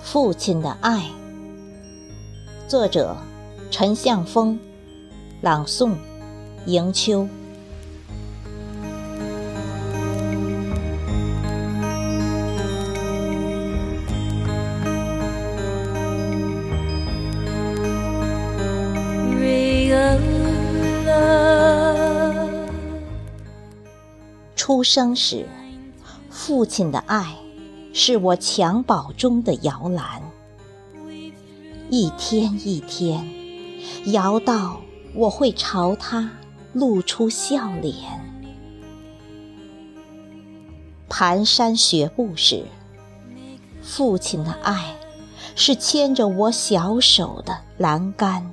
父亲的爱。作者陈向峰，朗诵《迎秋》。出生时。父亲的爱。是我襁褓中的摇篮，一天一天摇到我会朝他露出笑脸。蹒跚学步时，父亲的爱是牵着我小手的栏杆，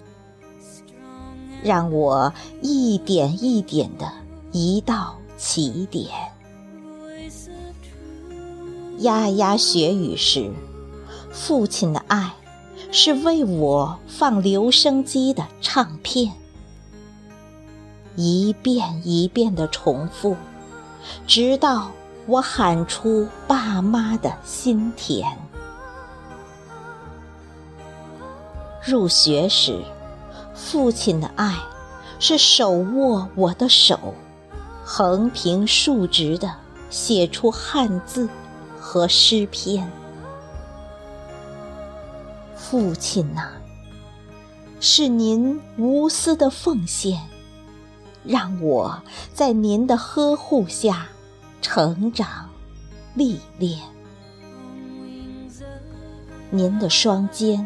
让我一点一点地移到起点。牙牙学语时，父亲的爱是为我放留声机的唱片，一遍一遍的重复，直到我喊出爸妈的心田。入学时，父亲的爱是手握我的手，横平竖直的写出汉字。和诗篇，父亲呐，是您无私的奉献，让我在您的呵护下成长历练。您的双肩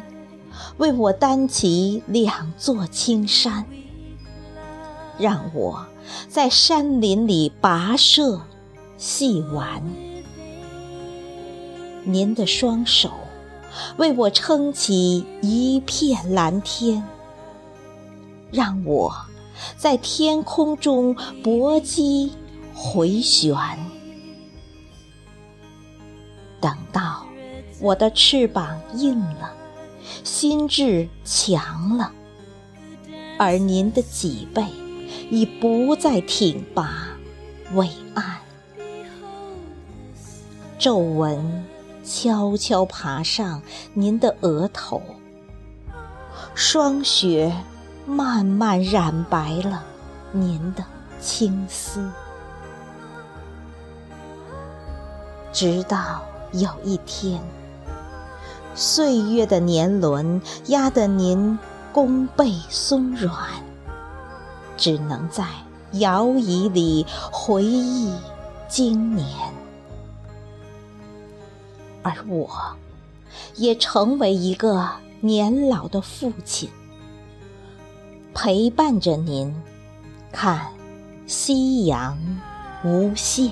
为我担起两座青山，让我在山林里跋涉戏玩。您的双手为我撑起一片蓝天，让我在天空中搏击回旋。等到我的翅膀硬了，心智强了，而您的脊背已不再挺拔伟岸，皱纹。悄悄爬上您的额头，霜雪慢慢染白了您的青丝，直到有一天，岁月的年轮压得您弓背松软，只能在摇椅里回忆经年。而我，也成为一个年老的父亲，陪伴着您，看夕阳无限。